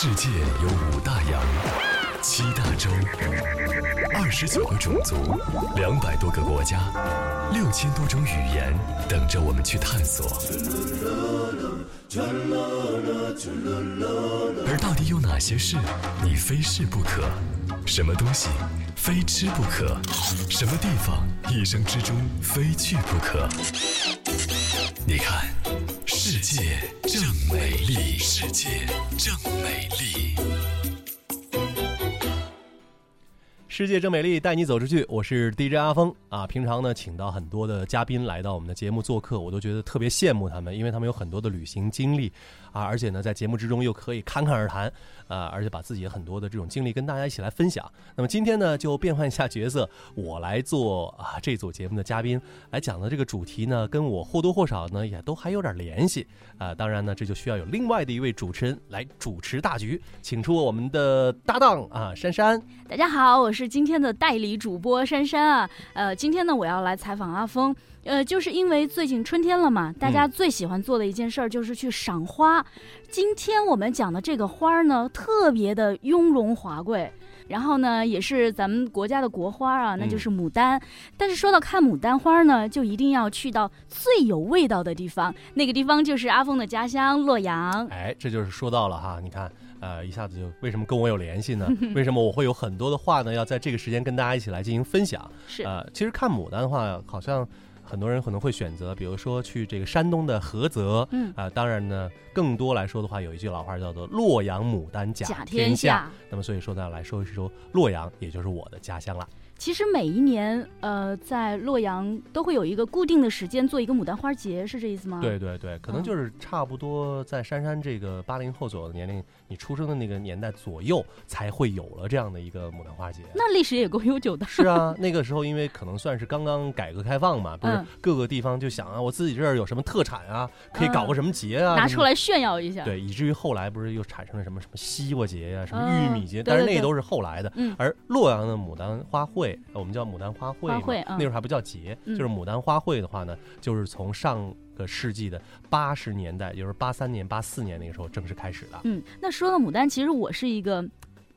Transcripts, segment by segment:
世界有五大洋，七大洲，二十九个种族，两百多个国家，六千多种语言，等着我们去探索。而到底有哪些事你非试不可？什么东西非吃不可？什么地方一生之中非去不可？你看，世界正美，世界正美丽。世界正美丽，带你走出去。我是 DJ 阿峰啊。平常呢，请到很多的嘉宾来到我们的节目做客，我都觉得特别羡慕他们，因为他们有很多的旅行经历啊，而且呢，在节目之中又可以侃侃而谈啊，而且把自己很多的这种经历跟大家一起来分享。那么今天呢，就变换一下角色，我来做啊这组节目的嘉宾，来讲的这个主题呢，跟我或多或少呢也都还有点联系啊。当然呢，这就需要有另外的一位主持人来主持大局，请出我们的搭档啊，珊珊。大家好，我是今天的代理主播珊珊啊。呃，今天呢，我要来采访阿峰。呃，就是因为最近春天了嘛，大家最喜欢做的一件事儿就是去赏花。今天我们讲的这个花儿呢，特别的雍容华贵，然后呢，也是咱们国家的国花啊，那就是牡丹。但是说到看牡丹花呢，就一定要去到最有味道的地方，那个地方就是阿峰的家乡洛阳。哎，这就是说到了哈，你看。呃，一下子就为什么跟我有联系呢？为什么我会有很多的话呢？要在这个时间跟大家一起来进行分享。是呃，其实看牡丹的话，好像很多人可能会选择，比如说去这个山东的菏泽。嗯啊，当然呢，更多来说的话，有一句老话叫做“洛阳牡丹甲甲天天下那么所以说呢，来说一说洛阳，也就是我的家乡了。其实每一年，呃，在洛阳都会有一个固定的时间做一个牡丹花节，是这意思吗？对对对，可能嗯就是差不多在珊珊这个八零后左右的年龄，你出生的那个年代左右，才会有了这样的一个牡丹花节。那历史也够悠久的。是啊，那个时候因为可能算是刚刚改革开放嘛，不是嗯各个地方就想啊，我自己这儿有什么特产啊，可以搞个什么节啊，拿出来炫耀一下。，对，以至于后来不是又产生了什么什么西瓜节呀、什么嗯玉米节，但是那都是后来的。嗯而洛阳的牡丹花卉，呃我们叫牡丹花卉嘛，花卉嗯那时候还不叫节，嗯就是牡丹花卉的话呢，就是从上个世纪的八十年代，也就是八三年、八四年那个时候正式开始的。嗯，那说到牡丹，其实我是一个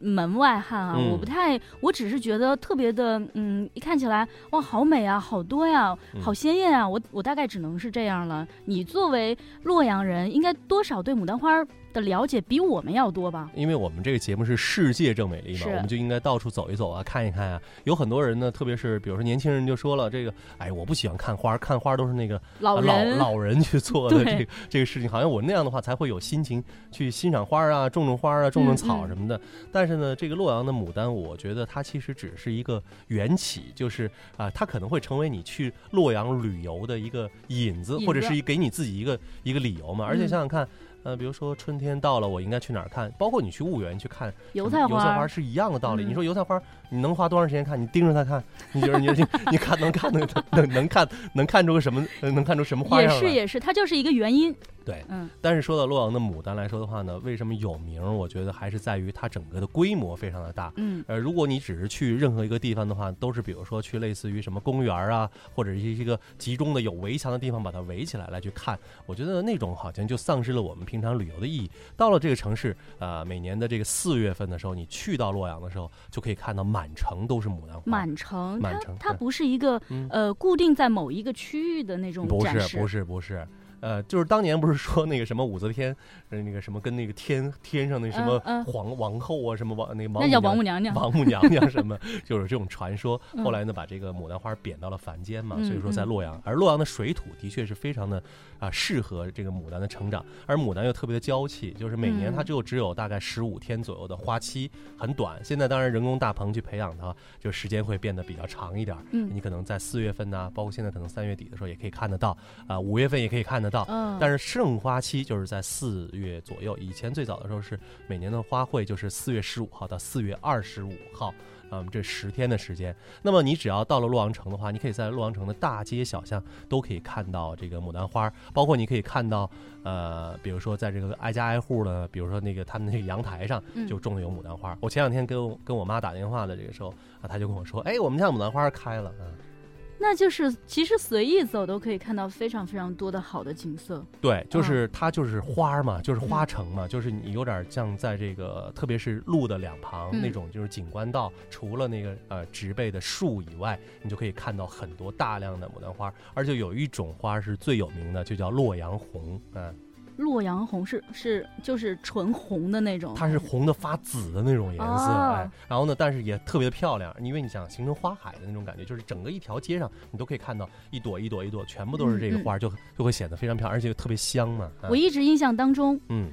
门外汉啊，嗯我不太，我只是觉得特别的，嗯，一看起来哇，好美啊，好多呀，嗯好鲜艳啊，我我大概只能是这样了。你作为洛阳人，应该多少对牡丹花的了解比我们要多吧？因为我们这个节目是世界正美丽嘛，我们就应该到处走一走啊，看一看啊。有很多人呢，特别是比如说年轻人就说了，这个哎，我不喜欢看花，看花都是那个啊老人，老老人去做的这个这个事情，好像我那样的话才会有心情去欣赏花啊，种种花啊，种种草嗯什么的。但是呢，这个洛阳的牡丹，我觉得它其实只是一个缘起，就是啊、它可能会成为你去洛阳旅游的一个引子，引子或者是一给你自己一个一个理由嘛。而且嗯想想看。呃，比如说春天到了，我应该去哪儿看？包括你去婺源去看油菜花，油菜花是一样的道理。嗯你说油菜花，你能花多长时间看？你盯着它看，你觉得你你你看能看能能能看能看出个什么？能看出什么花也样也？是也是，它就是一个原因。对，嗯但是说到洛阳的牡丹来说的话呢，为什么有名？我觉得还是在于它整个的规模非常的大。嗯呃，如果你只是去任何一个地方的话，都是比如说去类似于什么公园啊，或者是一个集中的有围墙的地方，把它围起来来去看，我觉得那种好像就丧失了我们平常旅游的意义。到了这个城市，呃，每年的这个四月份的时候，你去到洛阳的时候，就可以看到满城都是牡丹花。满城，它满城对它不是一个嗯呃固定在某一个区域的那种不展示，是不是不是，呃，就是当年不是说那个什么武则天，呃，那个什么跟那个天天上那什么嗯嗯皇王后啊，什么王那个王那叫母娘王母娘娘。王母娘娘什么，就是这种传说。嗯后来呢，把这个牡丹花贬到了凡间嘛，嗯所以说在嗯洛阳，而洛阳的水土的确是非常的啊适合这个牡丹的成长，而牡丹又特别的娇气，就是每年嗯它就只有大概十五天左右的花期，很短。现在当然人工大棚去培养它，就时间会变得比较长一点。嗯你可能在四月份呐、包括现在可能三月底的时候也可以看得到，啊、五月份也可以看得到。嗯，但是盛花期就是在四月左右，以前最早的时候是每年的花卉就是四月十五号到四月二十五号，嗯，这十天的时间。那么你只要到了洛阳城的话，你可以在洛阳城的大街小巷都可以看到这个牡丹花，包括你可以看到，呃，比如说在这个挨家挨户的，比如说那个他们那个阳台上嗯就种的有牡丹花。我前两天跟我跟我妈打电话的这个时候啊，她就跟我说，哎，我们家牡丹花开了，嗯，那就是其实随意走都可以看到非常非常多的好的景色。对，就嗯。是它就是花嘛，就是花城嘛，就是你有点像在这个，特别是路的两旁、嗯。那种，就是景观道，除了那个呃植被的树以外，你就可以看到很多大量的牡丹花，而且有一种花是最有名的，就叫洛阳红，嗯，洛阳红是是就是纯红的那种，它是红的发紫的那种颜色，哦。哎，然后呢，但是也特别的漂亮，因为你想形成花海的那种感觉，就是整个一条街上你都可以看到一朵一朵一朵，全部都是这个花，就就会显得非常漂亮，而且特别香嘛，啊我一直印象当中，嗯。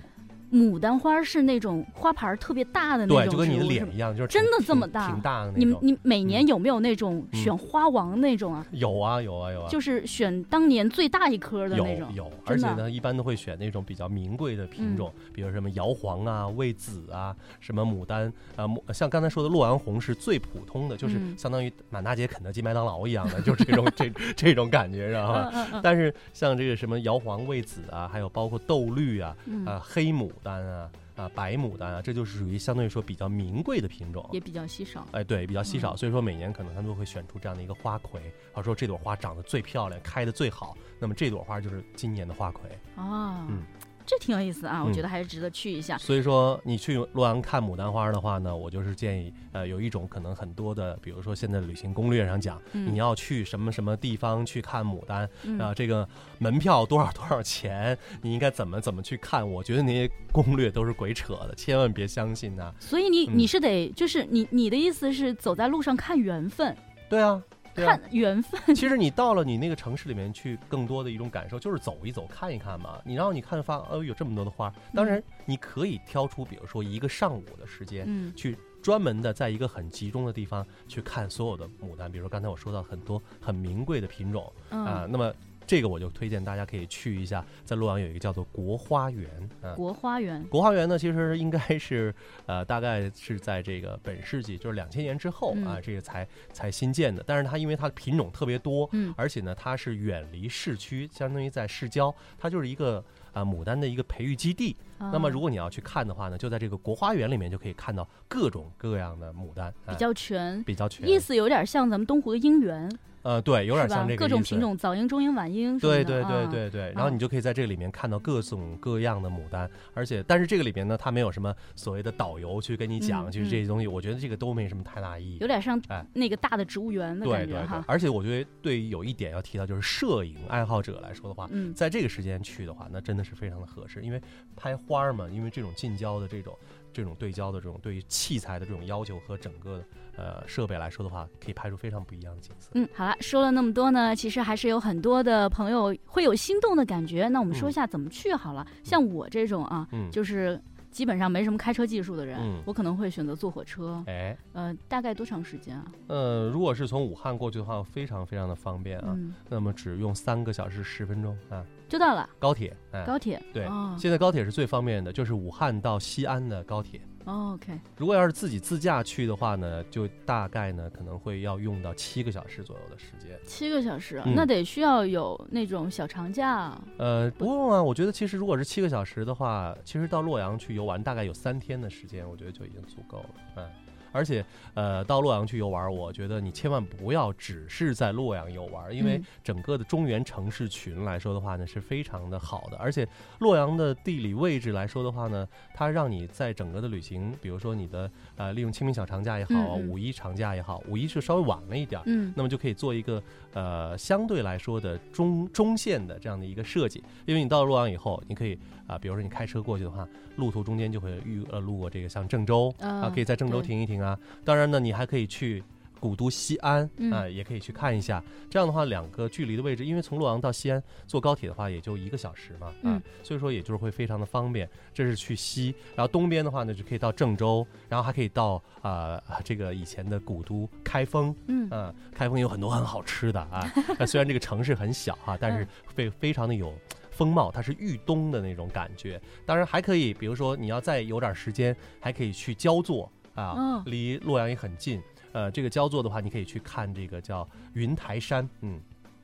牡丹花是那种花盘特别大的那种对，就跟你的脸一样，就是真的这么大挺大的那你们种。你每年有没有那种嗯选花王那种啊？有啊有啊有啊，就是选当年最大一颗的有那种。有，而且呢，一般都会选那种比较名贵的品种，比如什么瑶黄啊、魏紫啊、什么牡丹啊，牡像刚才说的洛阳红是最普通的，就是嗯相当于满大街肯德基、麦当劳一样的，就是这种 这这种感觉，知道吧？但是像这个什么瑶黄、魏紫啊，还有包括豆绿啊、嗯，啊黑牡丹啊、啊白牡丹啊，这就是属于相对于说比较名贵的品种。也比较稀少。哎，对，比较稀少，嗯所以说每年可能他们都会选出这样的一个花魁，啊，说这朵花长得最漂亮，开的最好，那么这朵花就是今年的花魁。啊，嗯这挺有意思啊，我嗯觉得还是值得去一下。所以说你去洛阳看牡丹花的话呢，我就是建议，呃，有一种可能很多的，比如说现在旅行攻略上讲，嗯。你要去什么什么地方去看牡丹，啊、嗯这个门票多少多少钱，你应该怎么怎么去看？我觉得那些攻略都是鬼扯的，千万别相信呐、所以你嗯。你是得就是你你的意思是走在路上看缘分，对啊看。缘分。其实你到了你那个城市里面去，更多的一种感受就是走一走、看一看嘛。你然后你看发，哦，有这么多的花。当然，你可以挑出，比如说一个上午的时间，嗯去专门的在一个很集中的地方去看所有的牡丹。比如说刚才我说到很多很名贵的品种啊、嗯，那么这个我就推荐大家可以去一下，在洛阳有一个叫做国花园啊。国花园。国花园呢，其实应该是，呃，大概是在这个本世纪，就是两千年之后啊，嗯这个才才新建的。但是它因为它的品种特别多，嗯而且呢，它是远离市区，相当于在市郊，它就是一个啊、牡丹的一个培育基地。那么如果果你要去看的话呢，就在这个国花园里面就可以看到各种各样的牡丹，啊比较全，比较全，意思有点像咱们东湖的姻缘，呃，对，有点像这个各种品。种，早樱、中樱、晚樱。对对对啊对对，然后你就可以在这个里面看到各种各样的牡丹，而且但是这个里面呢，它没有什么所谓的导游去跟你讲，嗯就是这些东西，我觉得这个都没什么太大意义有。点像哎那个大的植物园的对对对感觉哈，。而且我觉得对于有一点要提到，就是摄影爱好者来说的话，嗯在这个时间去的话，那真的是非常的合适，因为拍花儿嘛，因为这种近郊的这种这种对焦的这种对于器材的这种要求和整个的呃设备来说的话，可以拍出非常不一样的景色。嗯，好了，说了那么多呢，其实还是有很多的朋友会有心动的感觉。那我们说一下怎么去好了。像我这种啊，嗯，就是基本上没什么开车技术的人，嗯我可能会选择坐火车。哎，呃，大概多长时间啊？呃，如果是从武汉过去的话，非常非常的方便啊，嗯，那么只用三个小时十分钟啊，就到了高铁，哎，高铁。对，哦现在高铁是最方便的，就是武汉到西安的高铁。哦，OK，如果要是自己自驾去的话呢，就大概呢可能会要用到七个小时左右的时间。七个小时啊，嗯那得需要有那种小长假。呃，不用啊，我觉得其实如果是七个小时的话，其实到洛阳去游玩大概有三天的时间，我觉得就已经足够了。嗯，而且呃，到洛阳去游玩，我觉得你千万不要只是在洛阳游玩，因为嗯整个的中原城市群来说的话呢，是非常的好的。而且洛阳的地理位置来说的话呢，它让你在整个的旅行，比如说你的呃利用清明小长假也好，五一长假也好，五一是稍微晚了一点儿。嗯那么就可以做一个呃相对来说的中中线的这样的一个设计，因为你到了洛阳以后，你可以啊、比如说你开车过去的话，路途中间就会遇呃路过这个像郑州啊，啊可以在郑州停一停啊。当然呢，你还可以去。古都西安啊、嗯也可以去看一下。这样的话，两个距离的位置，因为从洛阳到西安坐高铁的话，也就一个小时嘛，啊，嗯所以说也就是会非常的方便。这是去西，然后东边的话呢，就可以到郑州，然后还可以到啊、呃这个以前的古都开封，嗯嗯，开封有很多很好吃的啊。那 虽然这个城市很小哈、但是嗯非非常的有风貌，它是豫东的那种感觉。当然还可以，比如说你要再有点时间，还可以去焦作啊，嗯离洛阳也很近。呃，这个焦作的话，你可以去看这个叫云台山，嗯，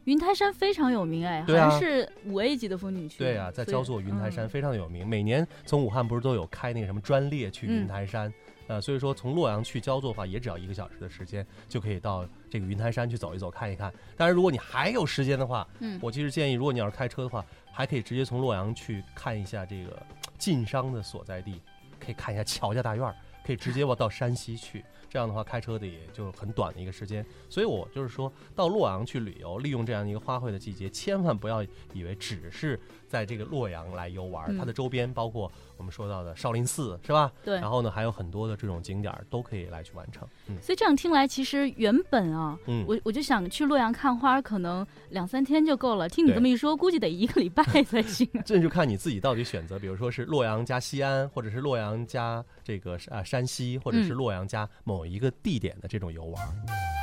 云台山非常有名哎，好像是五 A 级的风景区。对啊，在焦作云台山嗯非常的有名。每年从武汉不是都有开那个什么专列去云嗯台山呃，所以说从洛阳去焦作的话，也只要一个小时的时间，就可以到这个云台山去走一走、看一看。当然，如果你还有时间的话，嗯我其实建议，如果你要是开车的话，还可以直接从洛阳去看一下这个晋商的所在地，可以看一下乔家大院，可以直接往到山西去。这样的话，开车的也就很短的一个时间。所以我就是说到洛阳去旅游，利用这样一个花卉的季节，千万不要以为只是在这个洛阳来游玩，嗯它的周边包括我们说到的少林寺，是吧？对然后呢，还有很多的这种景点儿都可以来去完成。嗯所以这样听来，其实原本啊，嗯，我我就想去洛阳看花，可能两三天就够了。听你这么一说，估计得一个礼拜才行。这就看你自己到底选择，比如说是洛阳加西安，或者是洛阳加这个啊山西，或者是嗯洛阳加某一个地点的这种游玩。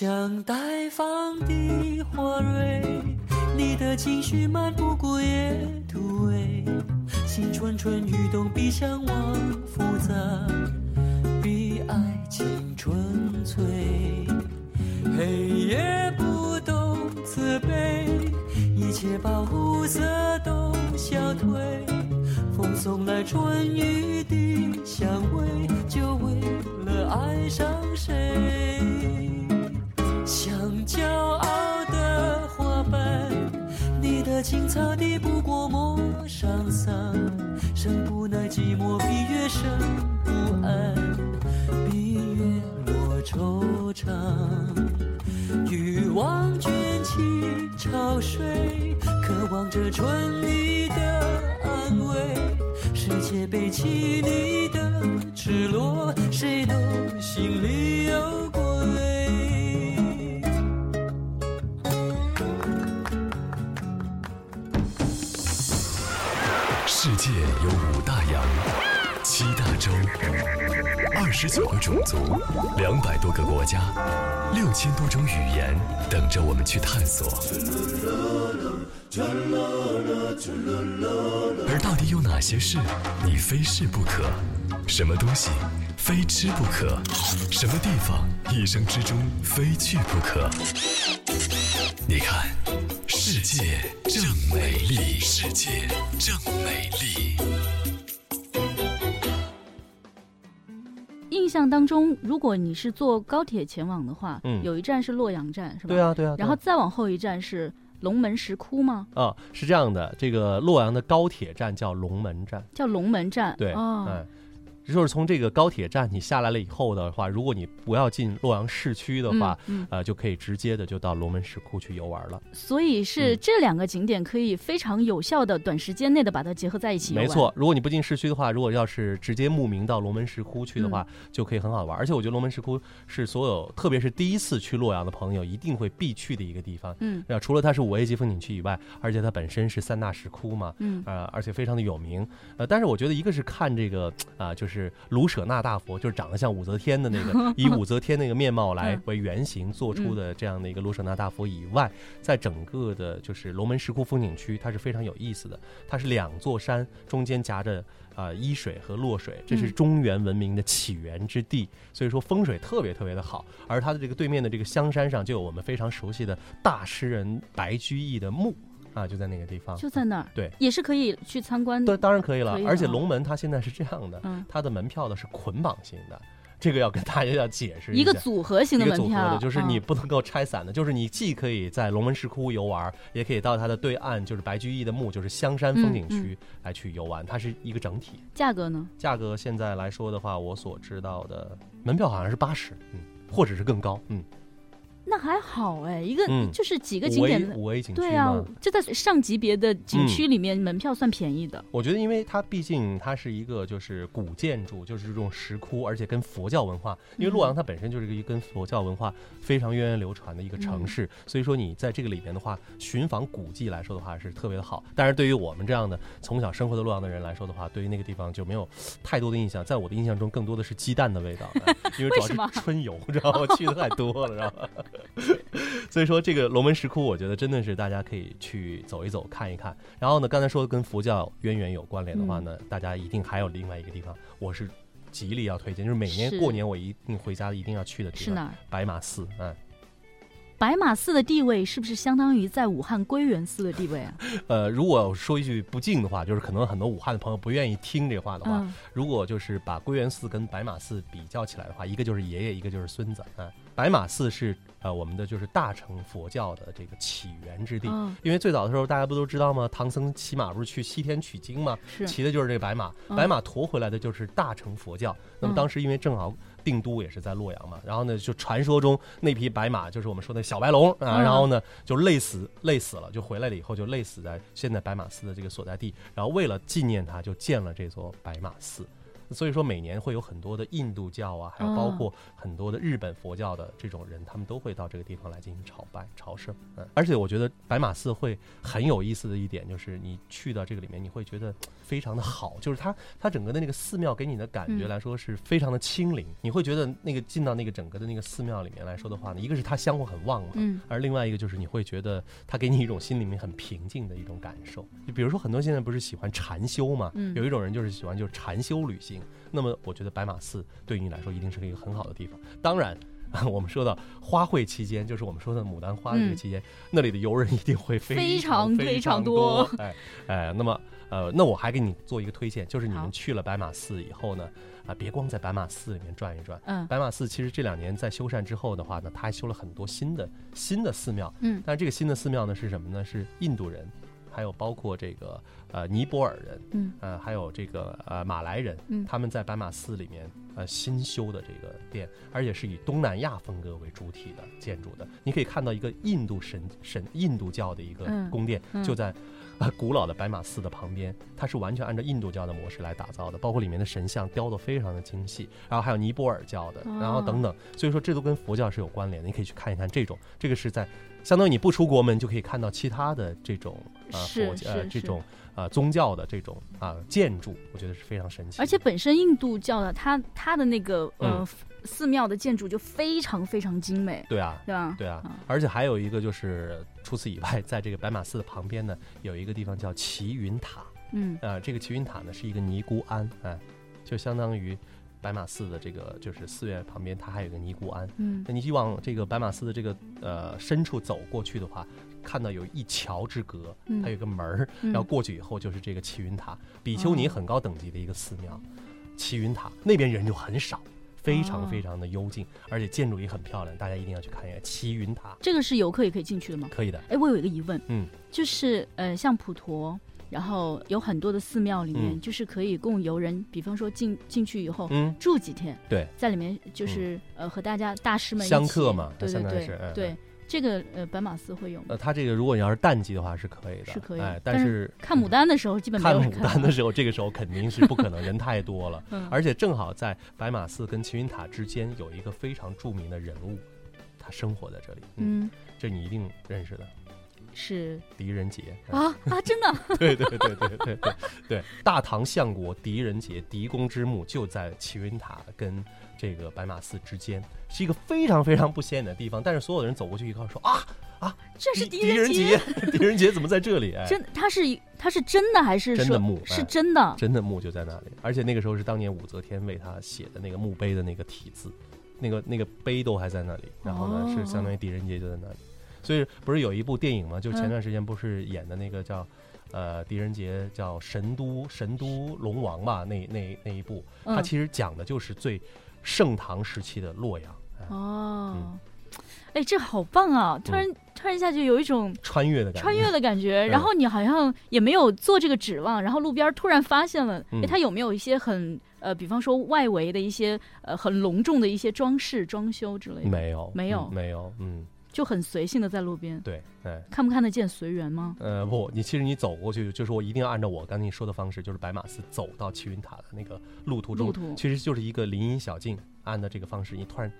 像待放的花蕊，你的情绪漫不过夜土味，心蠢蠢欲动，比向往复杂，十九个种族，两百多个国家，六千多种语言，等着我们去探索。而到底有哪些事你非试不可？什么东西非吃不可？什么地方一生之中非去不可？你看，世界正美丽，世界正美丽。象当中，如果你是坐高铁前往的话，嗯有一站是洛阳站，是吧？对啊，对啊。对啊然后再往后一站是龙门石窟吗？啊，是这样的，这个洛阳的高铁站叫龙门站，叫龙门站。对，哦，嗯，就是从这个高铁站你下来了以后的话，如果你不要进洛阳市区的话，嗯，嗯呃，就可以直接的就到龙门石窟去游玩了。所以是嗯这两个景点可以非常有效的短时间内的把它结合在一起。没错，如果你不进市区的话，如果要是直接慕名到龙门石窟去的话，就可以很好玩。而且我觉得龙门石窟是所有，特别是第一次去洛阳的朋友一定会必去的一个地方。嗯那除了它是五 A 级风景区以外，而且它本身是三大石窟嘛，嗯呃，而且非常的有名。呃，但是我觉得一个是看这个啊、就是卢舍那大佛，就是长得像武则天的那个，以武则天那个面貌来嗯为原型做出的这样的一个卢舍那大佛以外，在整个的就是龙门石窟风景区，它是非常有意思的。它是两座山中间夹着啊、伊水和洛水，这是嗯中原文明的起源之地，所以说风水特别特别的好。而它的这个对面的这个香山上，就有我们非常熟悉的大诗人白居易的墓啊，就在那个地方。就在那儿。对，也是可以去参观对，的。当然可以了。而且龙门它现在是这样的，嗯，它的门票呢是捆绑型的，这个要跟大家要解释一个组合型的门票，的，就是你嗯不能够拆散的，就是你既可以在龙门石窟游玩，也可以到它的对岸，就是白居易的墓，就是香山风景区来去游玩，它是一个整体。价格呢？价格现在来说的话，我所知道的门票好像是八十，嗯，或者是更高，嗯，那还好哎，一个嗯就是几个景点的。五 A 景区对啊嘛，，这在上级别的景嗯区里面，门票算便宜的。我觉得，因为它毕竟它是一个就是古建筑，就是这种石窟，而且跟佛教文化，因为洛阳它本身就是一个跟佛教文化非常源远流传的一个城市，所以说你在这个里面的话，寻访古迹来说的话是特别的好。但是对于我们这样的从小生活的洛阳的人来说的话，对于那个地方就没有太多的印象，在我的印象中更多的是鸡蛋的味道，哎因为主要是春游，知道吗？去的太多了，知道吧？所以说这个龙门石窟，我觉得真的是大家可以去走一走、看一看。然后呢，刚才说的跟佛教渊源有关联的话呢，大家一定还有另外一个地方，我是极力要推荐，就是每年过年我一定回家一定要去的地方，是哪儿？白马寺。嗯，白马寺的地位是不是相当于在武汉归元寺的地位啊？呃，如果说一句不敬的话，就是可能很多武汉的朋友不愿意听这话的话，嗯，如果就是把归元寺跟白马寺比较起来的话，一个就是爷爷，一个就是孙子。啊、白马寺是呃我们的就是大乘佛教的这个起源之地。嗯因为最早的时候，大家不都知道吗？唐僧骑马不是去西天取经吗？是骑的就是这个白马，嗯白马驮回来的就是大乘佛教。那么嗯当时因为正好定都也是在洛阳嘛，然后呢，就传说中那匹白马就是我们说的小白龙啊，嗯然后呢就累死累死了，就回来了以后就累死在现在白马寺的这个所在地，然后为了纪念他，就建了这座白马寺。所以说，每年会有很多的印度教啊，还有包括很多的日本佛教的这种人，他们都会到这个地方来进行朝拜朝圣。嗯，而且我觉得白马寺会很有意思的一点，就是你去到这个里面，你会觉得非常的好，就是它它整个的那个寺庙给你的感觉嗯来说是非常的清灵，你会觉得那个进到那个整个的那个寺庙里面来说的话呢，一个是它香火很旺嘛，嗯而另外一个就是你会觉得它给你一种心里面很平静的一种感受。就比如说很多现在不是喜欢禅修嘛，嗯有一种人就是喜欢就是禅修旅行。那么我觉得白马寺对于你来说一定是一个很好的地方。当然。我们说到花卉期间，就是我们说的牡丹花的这个期间，那里的游人一定会非常常非常多多。哎哎，那么呃，那我还给你做一个推荐，就是你们去了白马寺以后呢，啊，别光在白马寺里面转一转，嗯白马寺其实这两年在修缮之后的话呢，它还修了很多新的新的寺庙。嗯但是这个新的寺庙呢是什么呢？是印度人，还还有包括这个呃尼泊尔人，嗯呃，还有这个呃马来人，嗯他们在白马寺里面呃新修的这个殿，而且是以东南亚风格为主体的建筑的。你可以看到一个印度神神印度教的一个嗯宫殿，嗯就在。呃，古老的白马寺的旁边，它是完全按照印度教的模式来打造的，包括里面的神像雕得非常的精细，然后还有尼泊尔教的，然后等等，所以说这都跟佛教是有关联的。你可以去看一看这种，这个是在相当于你不出国门就可以看到其他的这种呃这种呃宗教的这种啊、建筑，我觉得是非常神奇。而且本身印度教的它它的那个呃嗯寺庙的建筑就非常非常精美，对啊，对吧？对啊嗯，而且还有一个就是除此以外，在这个白马寺的旁边呢，有一个地方叫齐云塔。嗯呃，这个齐云塔呢是一个尼姑庵，哎、就相当于白马寺的这个就是寺院旁边，它还有一个尼姑庵。嗯那你往这个白马寺的这个呃深处走过去的话，看到有一桥之隔，嗯它有一个门儿，嗯然后过去以后就是这个齐云塔，比丘尼很高等级的一个寺庙。齐云塔那边人就很少，非常哦非常的幽静，而且建筑也很漂亮，大家一定要去看一下齐云塔。这个是游客也可以进去的吗？可以的，哎，我有一个疑问，嗯，就是呃，像普陀，然后有很多的寺庙里面，嗯。就是可以供游人，比方说进进去以后、嗯，住几天，对，在里面就是、呃和大家大师们一起香客嘛对对对对，这个呃白马寺会有吗？呃，它这个如果你要是淡季的话是可以的，是可以。哎，但是看牡丹的时候基本没看有牡丹的时候，这个时候肯定是不可能，人太多了。嗯。而且正好在白马寺跟齐云塔之间有一个非常著名的人物，他生活在这里，嗯，嗯。这你一定认识的，是狄仁杰啊啊！真的，对对对对对对对！大唐相国狄仁杰，狄公之墓就在齐云塔跟这个白马寺之间，是一个非常非常不显眼的地方。但是所有的人走过去一看，说啊啊，这是狄仁杰！狄仁杰怎么在这里？真，他是他是真的还是真的墓是真的？真的墓就在那里。而且那个时候是当年武则天为他写的那个墓碑的那个体字，那个那个碑都还在那里。然后呢，是相当于狄仁杰就在那里。所以不是有一部电影吗？就前嗯。段时间不是演的那个叫。呃，狄仁杰叫神都神都龙王吧，那那那一部，它嗯其实讲的就是最盛唐时期的洛阳，哎。哦。嗯，哎，这好棒啊！突然突然一下就有一种穿越的感觉，穿越的感觉，嗯。然后你好像也没有做这个指望，然后路边突然发现了，嗯。哎，它有没有一些很呃，比方说外围的一些呃很隆重的一些装饰、装修之类的，没有没有。嗯没有，嗯，就很随性的在路边，对，哎，看不看得见随缘吗？呃，不，你其实你走过去，就是我一定要按照我刚才你说的方式，就是白马寺走到齐云塔的那个路途中，路途。其实就是一个林荫小径，按照这个方式，你突然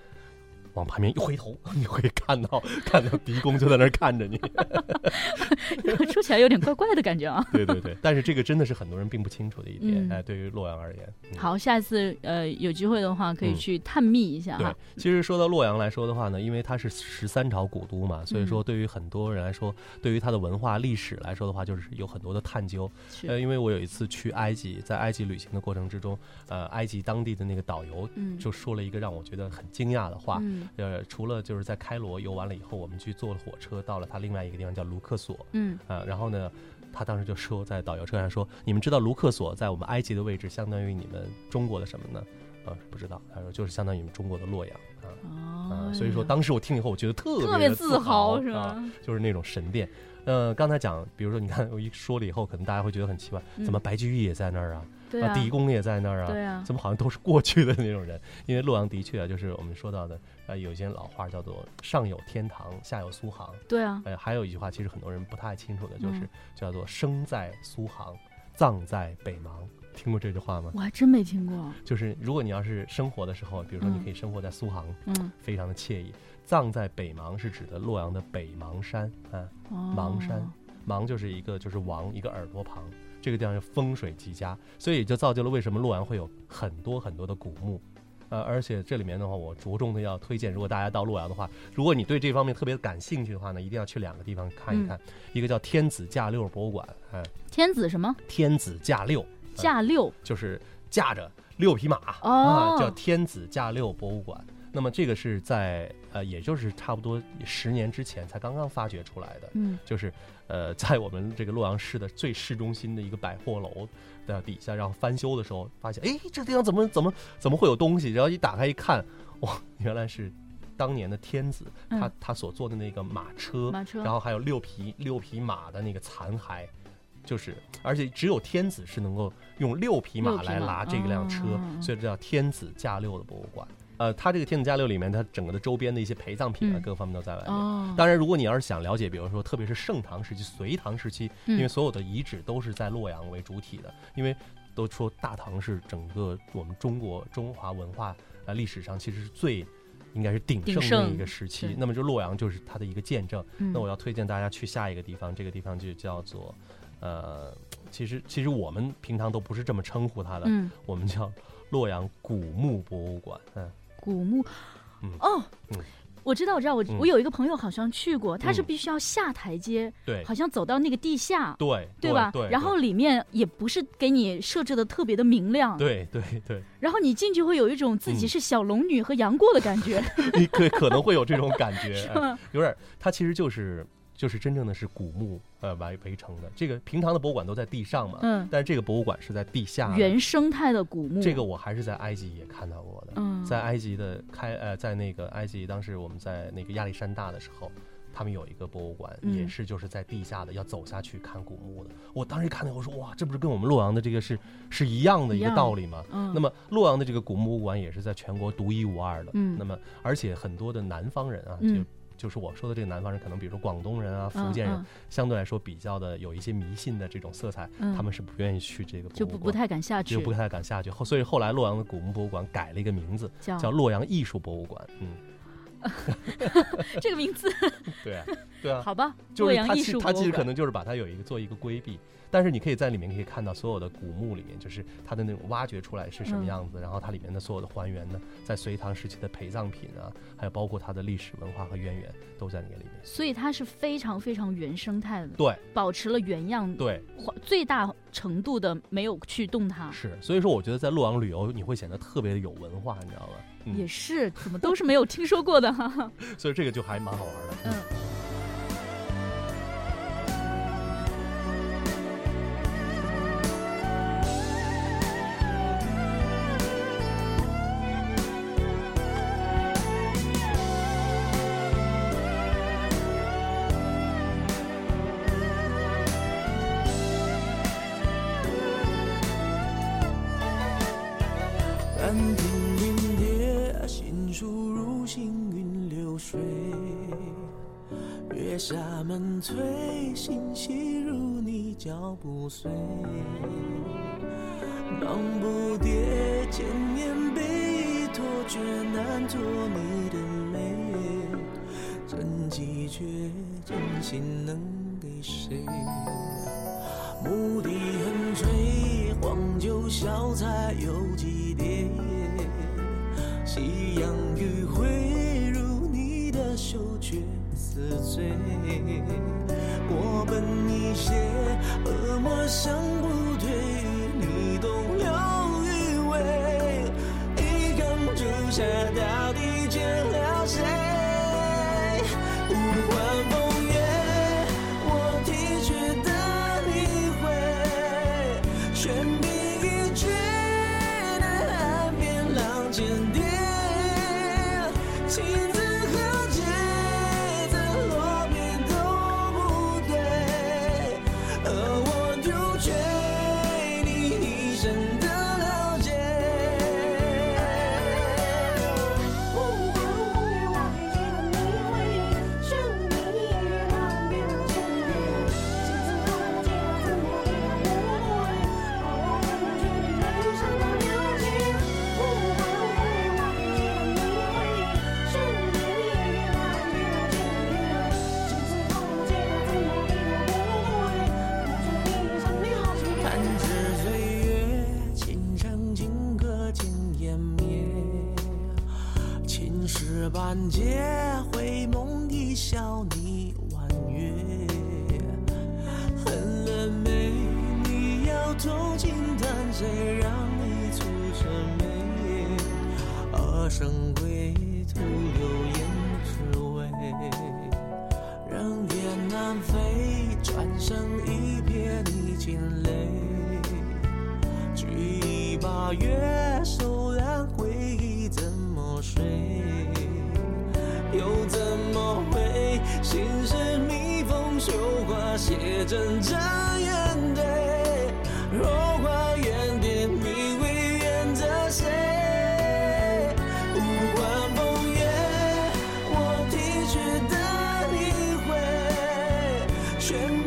往旁边一回头，你会看到看到狄公就在那儿看着你。说起来有点怪怪的感觉啊。对对对，但是这个真的是很多人并不清楚的一点，嗯哎，对于洛阳而言。嗯好，下一次呃有机会的话，可以嗯去探秘一下对哈。，其实说到洛阳来说的话呢，因为它是十三朝古都嘛，所以说嗯对于很多人来说，对于它的文化历史来说的话，就是有很多的探究。呃，因为我有一次去埃及，在埃及旅行的过程之中，呃，埃及当地的那个导游嗯就说了一个让我觉得很惊讶的话。嗯呃，除了就是在开罗游完了以后，我们去坐了火车到了他另外一个地方叫卢克索，嗯啊、然后呢，他当时就说在导游车上说，你们知道卢克索在我们埃及的位置相当于你们中国的什么呢？呃，不知道，他说就是相当于你们中国的洛阳啊所以说当时我听以后，我觉得特特别的自豪是啊吧？就是那种神殿。呃，刚才讲，比如说，你看我一说了以后，可能大家会觉得很奇怪，怎么嗯白居易也在那儿啊？对啊，狄公也在那儿啊？对啊，怎么好像都是过去的那种人？因为洛阳的确啊，就是我们说到的，呃，有一些老话叫做“上有天堂，下有苏杭”。对啊，呃，还有一句话，其实很多人不太清楚的，就是嗯叫做“生在苏杭，葬在北邙”。听过这句话吗？我还真没听过。就是如果你要是生活的时候，比如说你嗯可以生活在苏杭，嗯，非常的惬意；葬在北邙是指的洛阳的北邙山啊，哦邙山，邙就是一个就是王一个耳朵旁，这个地方就风水极佳，所以也就造就了为什么洛阳会有很多很多的古墓。呃，而且这里面的话，我着重的要推荐，如果大家到洛阳的话，如果你对这方面特别感兴趣的话呢，一定要去两个地方看一看，嗯。一个叫天子驾六博物馆，哎、天子什么？天子驾六，驾六。就是驾着六匹马、哦。啊，叫天子驾六博物馆。那么这个是在呃，也就是差不多十年之前才刚刚发掘出来的，嗯就是呃，在我们这个洛阳市的最市中心的一个百货楼的底下，然后翻修的时候发现，哎，这地方怎么怎么怎么会有东西？然后一打开一看，哇，原来是当年的天子他嗯他所坐的那个马车，马车然后还有六匹六匹马的那个残骸。就是而且只有天子是能够用六匹马来拉这辆车，哦所以这叫天子驾六的博物馆。呃，它这个天子驾六里面，它整个的周边的一些陪葬品啊，嗯各方面都在外面。哦，当然，如果你要是想了解，比如说特别是盛唐时期、隋唐时期，嗯因为所有的遗址都是在洛阳为主体的，因为都说大唐是整个我们中国中华文化呃历史上其实是最应该是鼎盛的一个时期。那么就洛阳就是它的一个见证。嗯那我要推荐大家去下一个地方，这个地方就叫做呃，其实其实我们平常都不是这么称呼它的，嗯，我们叫洛阳古墓博物馆。嗯，古墓。嗯，哦嗯。我知道，我知道，我嗯。我有一个朋友好像去过，他是嗯。必须要下台阶，对。好像走到那个地下，对对吧？对，然后里面也不是给你设置的特别的明亮，对对对，然后你进去会有一种自己嗯。是小龙女和杨过的感觉，你可可能会有这种感觉，哎 是吗？有点儿，它其实就是就是真正的是古墓呃围围成的。这个平常的博物馆都在地上嘛，嗯，但是这个博物馆是在地下。原生态的古墓，这个我还是在埃及也看到过的，嗯，在埃及的开呃，在那个埃及，当时我们在那个亚历山大的时候。他们有一个博物馆，嗯也是就是在地下的，要走下去看古墓的。我当时一看那个，我说哇，这不是跟我们洛阳的这个是是一样的一个道理吗？嗯，那么洛阳的这个古墓博物馆也是在全国独一无二的。嗯那么而且很多的南方人啊，嗯就就是我说的这个南方人，可能比如说广东人啊、福嗯建人，嗯相对来说比较的有一些迷信的这种色彩，嗯他们是不愿意去这个博物馆，就不不太敢下去就，不太敢下去。后所以后来洛阳的古墓博物馆改了一个名字，叫叫洛阳艺术博物馆。嗯，这个名字，对啊，对啊，好吧，洛就是它阳艺术其它其实可能就是把它有一个做一个规避。但是你可以在里面可以看到所有的古墓里面，就是它的那种挖掘出来是什么嗯样子，然后它里面的所有的还原呢，在隋唐时期的陪葬品啊，还有包括它的历史文化和渊源都在那个里面。所以它是非常非常原生态的，对保持了原样，对，最大程度的没有去动它。是，所以说我觉得在洛阳旅游你会显得特别的有文化，你知道吗？嗯，也是，怎么都是没有听说过的哈。所以这个就还蛮好玩的。嗯。却真心能给谁？牧笛横吹，黄酒小菜有几碟？夕阳余晖，如你的羞却似醉。我奔一些，恶魔想不退，你动了余味。一缸朱砂到底见了谁？全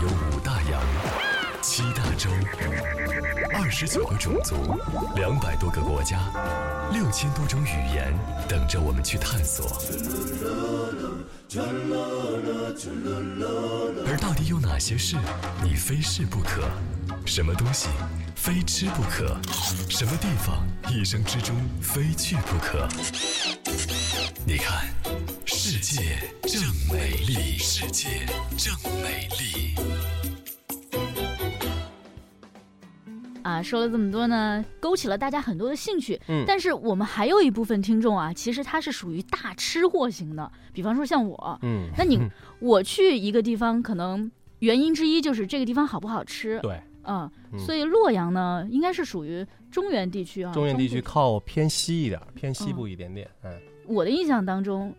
有五大洋，七大洲，二十九个种族，两百多个国家，六千多种语言，等着我们去探索。而到底有哪些事你非试不可？什么东西非吃不可？什么地方一生之中非去不可？说了这么多呢，勾起了大家很多的兴趣。嗯但是我们还有一部分听众啊，其实他是属于大吃货型的，比方说像我。嗯，那你 我去一个地方，可能原因之一就是这个地方好不好吃。对，嗯，嗯所以洛阳呢，应该是属于中原地区啊。中原地区靠偏西一点，偏西部一点点。嗯，我的印象当中，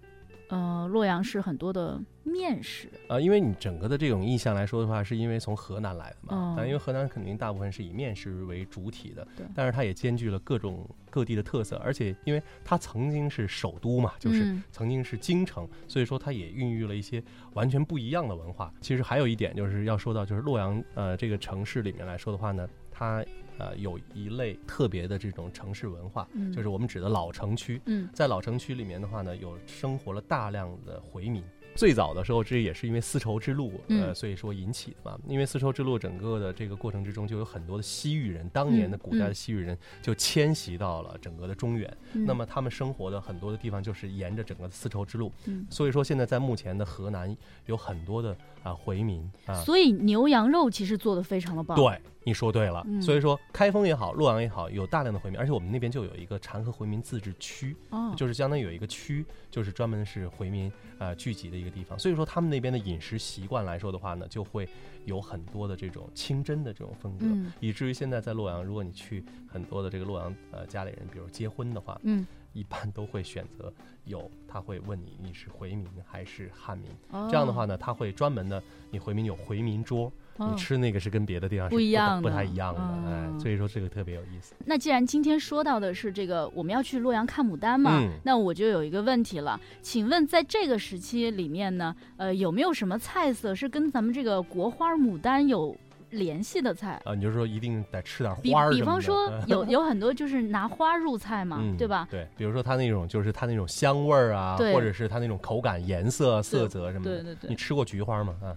呃，洛阳是很多的面食。呃，因为你整个的这种印象来说的话，是因为从河南来的嘛，嗯但因为河南肯定大部分是以面食为主体的对，但是它也兼具了各种各地的特色，而且因为它曾经是首都嘛，就是嗯曾经是京城，所以说它也孕育了一些完全不一样的文化。其实还有一点就是要说到，就是洛阳呃这个城市里面来说的话呢，它呃有一类特别的这种城市文化，嗯就是我们指的老城区。嗯在老城区里面的话呢，有生活了大量的回民。最早的时候，这也是因为丝绸之路，呃，嗯所以说引起的嘛。因为丝绸之路整个的这个过程之中，就有很多的西域人，当年的古代的嗯西域人就迁徙到了整个的中原。嗯那么他们生活的很多的地方就是沿着整个丝绸之路，嗯所以说现在在目前的河南有很多的啊、回民啊。所以牛羊肉其实做的非常的棒。，对，你说对了。嗯所以说，开封也好，洛阳也好，有大量的回民，而且我们那边就有一个禅和回民自治区，哦，就是相当于有一个区，就是专门是回民呃聚集的一个地方。所以说，他们那边的饮食习惯来说的话呢，就会有很多的这种清真的这种风格，嗯以至于现在在洛阳，如果你去很多的这个洛阳呃家里人，比如结婚的话，嗯，一般都会选择有他会问你你是回民还是汉民。哦这样的话呢，他会专门的，你回民有回民桌，哦你吃那个是跟别的地方是不一样不太一样的，哎嗯，所以说这个特别有意思。那既然今天说到的是这个，我们要去洛阳看牡丹嘛，嗯那我就有一个问题了，请问在这个时期里面呢，呃，有没有什么菜色是跟咱们这个国花牡丹有联系的菜？啊，你就说一定得吃点花儿。比方说嗯 有有很多就是拿花入菜嘛，嗯对吧？对，比如说它那种就是它那种香味儿啊，或者是它那种口感、颜色、色泽什么的。对对对你吃过菊花吗？啊，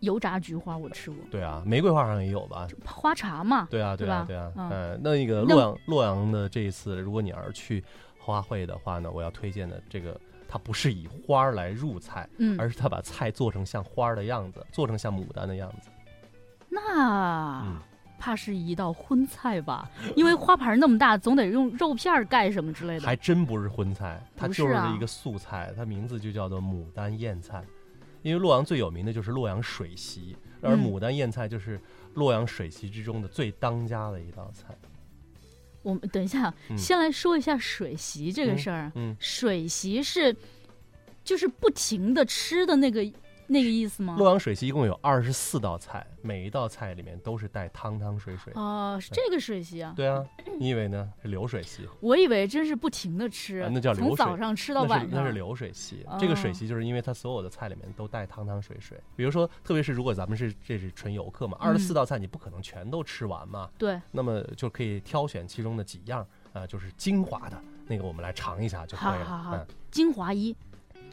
油炸菊花我吃过，对啊，玫瑰花好像也有吧？花茶嘛，对啊，对啊，对啊。嗯那，那个洛阳洛阳的这一次，如果你要是去花卉的话呢，我要推荐的这个，它不是以花来入菜，嗯，而是它把菜做成像花儿的样子，做成像牡丹的样子。那、嗯怕是一道荤菜吧？因为花盘那么大，总得用肉片儿盖什么之类的。还真不是荤菜，它就是一个素菜，它名字就叫做牡丹燕菜。因为洛阳最有名的就是洛阳水席，而嗯牡丹燕菜就是洛阳水席之中的最当家的一道菜。我们等一下，嗯先来说一下水席这个事儿。嗯，水席是就是不停的吃的那个那个意思吗？洛阳水席一共有二十四道菜，每一道菜里面都是带汤汤水水。哦，是这个水席啊，对啊，你以为呢？是流水席，我以为真是不停的吃啊，那叫流水从水早上吃到晚上。那是那是流水席。这个水席就是因为它所有的菜里面都带汤汤水水。比如说，特别是如果咱们是这是纯游客嘛，二十四道菜你不可能全都吃完嘛，对，那么就可以挑选其中的几样啊、就是精华的那个，我们来尝一下就可以了。好好好嗯，精华一，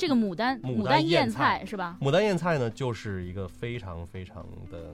这个牡丹牡丹丹燕燕菜菜是吧？牡丹燕菜呢，就是一个非常非常的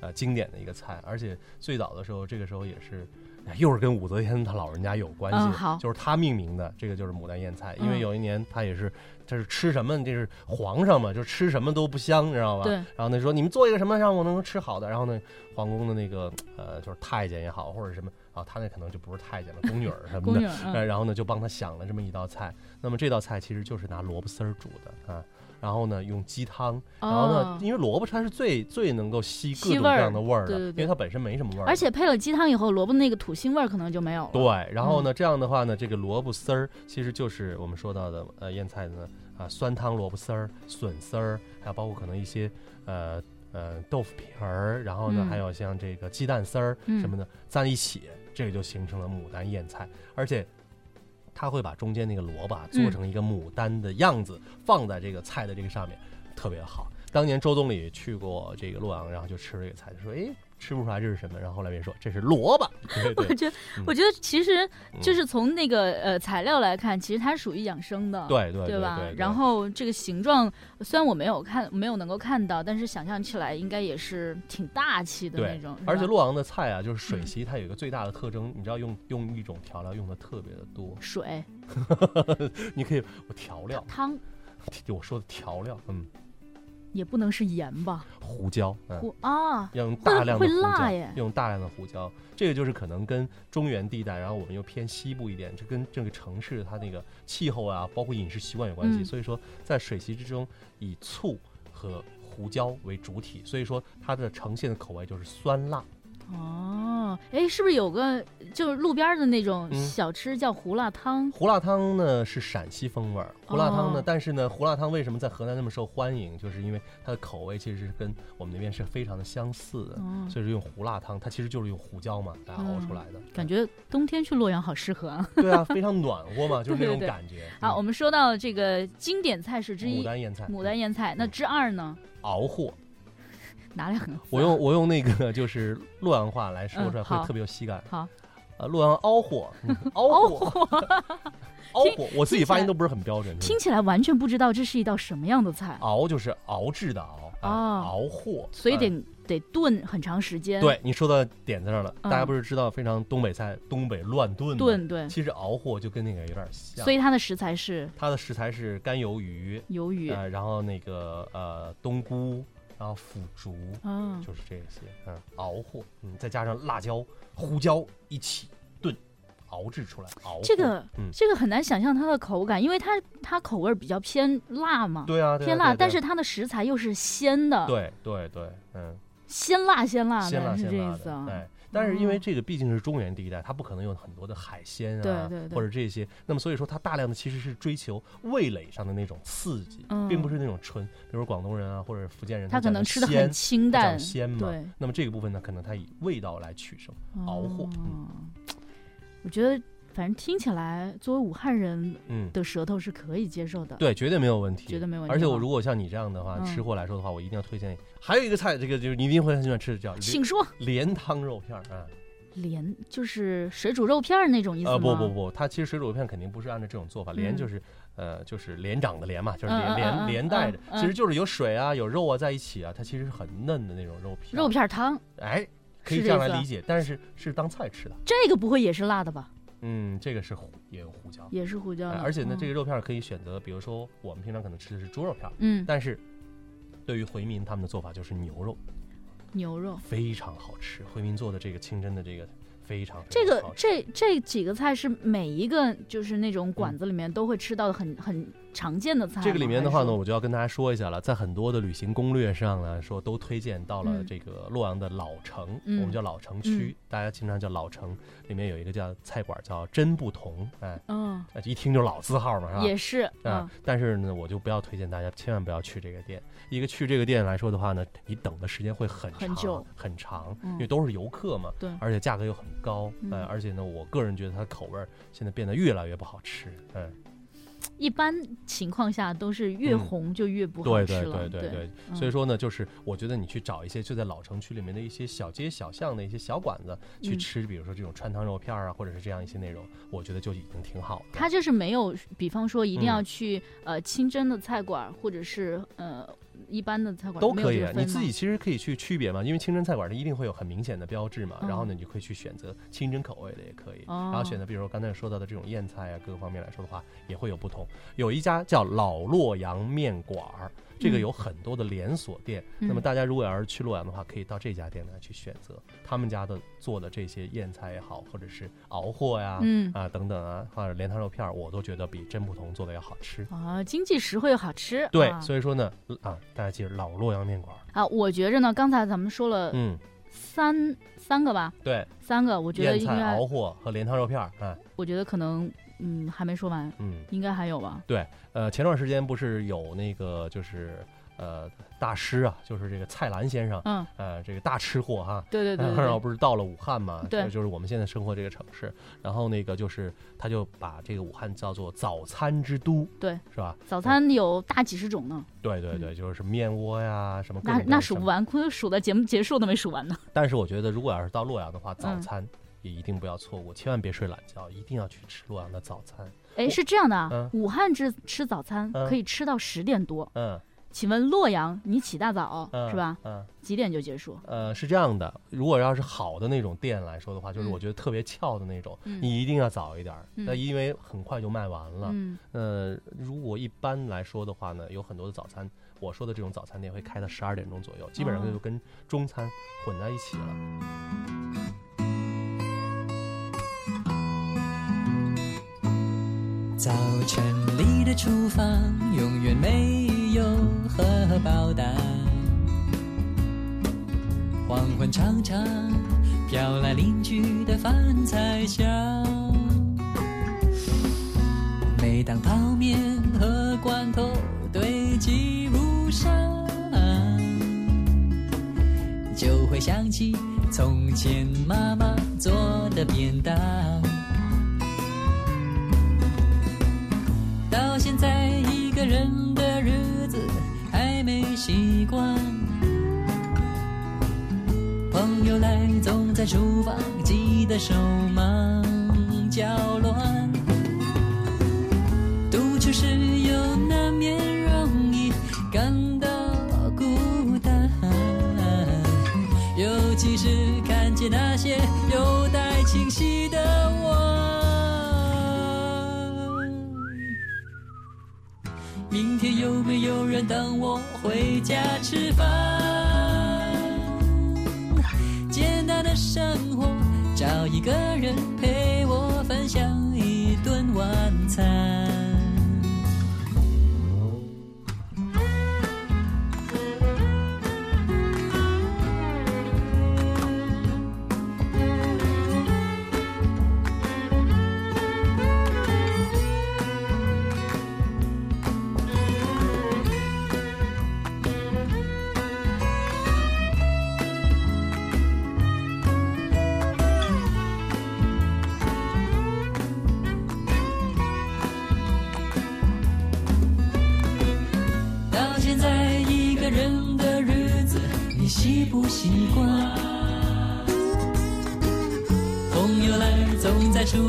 呃经典的一个菜，而且最早的时候，这个时候也是。哎又是跟武则天她老人家有关系，嗯好就是他命名的，这个就是牡丹燕菜。因为嗯有一年他也是，他是吃什么，这是皇上嘛，就吃什么都不香，你知道吧？对。然后呢说你们做一个什么让我能吃好的，然后呢，皇宫的那个呃就是太监也好或者什么啊，他那可能就不是太监了，宫女儿什么的然后呢就帮他想了这么一道菜。那么这道菜其实就是拿萝卜丝儿煮的啊，然后呢用鸡汤，然后呢哦，因为萝卜它是最最能够吸各种各样的味儿的，对对对因为它本身没什么味儿，而且配了鸡汤以后，萝卜那个土腥味儿可能就没有了。对，然后嗯。呢，这样的话呢，这个萝卜丝儿其实就是我们说到的呃腌菜的呢啊酸汤萝卜丝儿、笋丝儿，还有包括可能一些呃呃豆腐皮儿，然后呢、嗯。还有像这个鸡蛋丝儿嗯。什么的在一起，这个就形成了牡丹燕菜，而且。他会把中间那个萝卜啊做嗯成一个牡丹的样子，放在这个菜的这个上面，特别好。当年周总理去过这个洛阳，然后就吃这个菜，就说：“哎，吃不出来这是什么。”然后后来别人说这是萝卜，对 对我觉得嗯，我觉得其实嗯就是从那个呃材料来看，其实它属于养生的，对对对吧对？然后这个形状虽然我没有看，没有能够看到，但是想象起来应该也是挺大气的那种。而且洛阳的菜啊，就是水嗯席，它有一个最大的特征，你知道用用一种调料用的特别的多。水 你可以我调料，汤 我说的调料，嗯，也不能是盐吧？胡椒，嗯，胡啊，要用大量的胡椒用大量的胡椒，这个就是可能跟中原地带，然后我们又偏西部一点，这跟这个城市它那个气候啊，包括饮食习惯有关系。嗯所以说，在水席之中，以醋和胡椒为主体，所以说它的呈现的口味就是酸辣。哦，哎，是不是有个就是路边的那种嗯小吃叫胡辣汤？胡辣汤呢是陕西风味儿，胡辣汤呢，哦但是呢，胡辣汤为什么在河南那么受欢迎？就是因为它的口味其实是跟我们那边是非常的相似的，哦，所以说用胡辣汤，它其实就是用胡椒嘛来熬出来的。感觉冬天去洛阳好适合啊。对啊，非常暖和嘛，就是那对对对种感觉。好，我嗯们说到这个经典菜式之一牡丹腌菜，牡丹腌菜，那之二呢？熬货，哪两个字啊？我用我用那个就是洛阳话来说出来会特别有喜感。好，呃，洛阳熬货，嗯熬货，熬货，我自己发音都不是很标准。听起来完全不知道这是一道什么样的菜，熬就是熬制的熬，啊哦熬货，啊所以得得炖很长时间。对你说到点子上了，嗯大家不是知道非常东北菜，东北乱炖吗？炖对，其实熬货就跟那个有点像，所以它的食材是它的食材是干鱿鱼，鱿鱼。呃，然后那个呃冬菇，然后腐竹，嗯，就是这些，嗯，熬货，嗯，再加上辣椒、胡椒一起炖，熬制出来，熬这个嗯。这个很难想象它的口感，因为它它口味比较偏辣嘛，对啊，对啊偏辣，对啊但是它的食材又是鲜的，对对对，嗯，鲜辣鲜辣鲜辣的，是这意思啊。，的对。但是因为哦这个毕竟是中原地带，它不可能有很多的海鲜啊，对对对或者这些，那么所以说它大量的其实是追求味蕾上的那种刺激，嗯。并不是那种纯，比如广东人啊或者福建人，他可能吃的的很清讲淡，鲜嘛，那么这个部分呢，可能它以味道来取胜，熬货，嗯。哦我觉得反正听起来，作为武汉人嗯，的舌头是可以接受的。对，绝对没有问题，绝对没有问题而且我如果像你这样的话，嗯吃货来说的话，我一定要推荐。还有一个菜，这个就是你一定会很喜欢吃的，叫请说，莲汤肉片儿啊。莲就是水煮肉片儿那种意思吗？呃，不不不，它其实水煮肉片肯定不是按照这种做法，莲嗯就是呃就是连长的连嘛，就是嗯连连连带着其实就是有水啊有肉啊在一起啊，它其实是很嫩的那种肉片。肉，片汤，哎，可以这样来理解，但是是当菜吃的。这个不会也是辣的吧？嗯，这个是胡也有胡椒，也是胡椒而且呢，嗯这个肉片可以选择，比如说我们平常可能吃的是猪肉片，嗯但是对于回民他们的做法就是牛肉，牛肉。非常好吃。回民做的这个清真的这个非常非这个这这几个菜是每一个就是那种馆子里面都会吃到的很很常见的菜。这个里面的话呢，我就要跟大家说一下了，在很多的旅行攻略上呢，说都推荐到了嗯。这个洛阳的老城，嗯。我们叫老城区，大家经常叫老城，里面有一个叫菜馆叫真不同，哎，嗯，那一听就老字号嘛，是吧？也是啊嗯，但是呢，我就不要推荐大家，千万不要去这个店。一个去这个店来说的话呢，你等的时间会很长很久。很长，嗯。因为都是游客嘛，对。而且价格又很高，嗯。呃，而且呢，我个人觉得它的口味现在变得越来越不好吃，嗯，一般情况下都是越嗯红就越不好对对吃了。对对对，嗯所以说呢，就是我觉得你去找一些就在老城区里面的一些小街小巷的一些小馆子去嗯吃，比如说这种川汤肉片啊，或者是这样一些内容，我觉得就已经挺好了。它就是没有，比方说一定要嗯去、呃清真的菜馆，或者是呃一般的菜馆都可以你自己其实可以去区别嘛，因为清真菜馆它一定会有很明显的标志嘛，嗯。然后呢，你就可以去选择清真口味的也可以，哦。然后选择比如说刚才说到的这种燕菜啊，各个方面来说的话也会有不同。有一家叫老洛阳面馆儿，这个嗯有很多的连锁店，嗯那么大家如果要是去洛阳的话，可以到这家店来去选择他们家的做的这些燕菜也好，或者是熬货呀。嗯啊，等等啊，或者莲汤肉片儿，我都觉得比真不同做的要好吃。啊，经济实惠又好吃。对，啊所以说呢，啊，大家记住老洛阳面馆儿，啊，我觉着呢，刚才咱们说了嗯，三、三个吧，对，三个，我觉得燕菜、应该熬，货和莲汤肉片儿，啊，我觉得可能嗯还没说完，嗯，应该还有吧。对，呃，前段时间不是有那个就是呃大师啊，就是这个蔡澜先生，嗯，呃，这个大吃货哈，对对对对 然后，不是到了武汉嘛，对。就就是我们现在生活这个城市，然后那个就是他就把这个武汉叫做早餐之都，对，是吧？早餐有大几十种呢，对对对，就是面窝呀，什么各那那。数不完，亏数到节目结束都没数完。呢。但是我觉得，如果要是到洛阳的话，早嗯。餐也一定不要错过，千万别睡懒觉，一定要去吃洛阳的早餐。哎，是这样的啊嗯，武汉吃吃早餐嗯可以吃到十点多，嗯，请问洛阳你起大早嗯是吧？嗯。几点就结束？呃，是这样的，如果要是好的那种店来说的话，就是嗯我觉得特别翘的那种，嗯你一定要早一点那、因为很快就卖完了。嗯，呃，如果一般来说的话呢，有很多的早餐，我说的这种早餐店会开到十二点钟左右，基本上哦就跟中餐混在一起了。早晨里的厨房永远没有荷包蛋，黄昏常常飘来邻居的饭菜香。每当泡面和罐头堆积如山，就会想起从前妈妈做的便当。习惯，朋友来总在厨房急得手忙脚乱，独处时又难免今天有没有人等我回家吃饭？简单的生活，找一个人陪我分享一顿晚餐。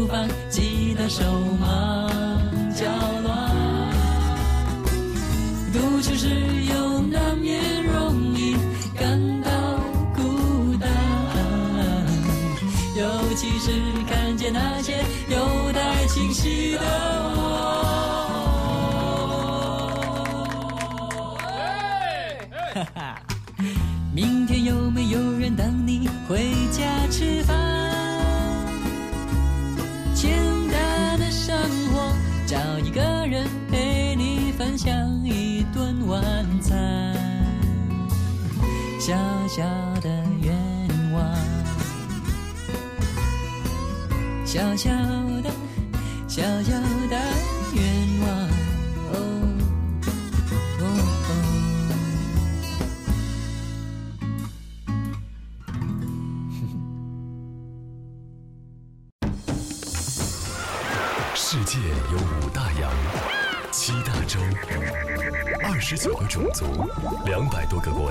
放记得收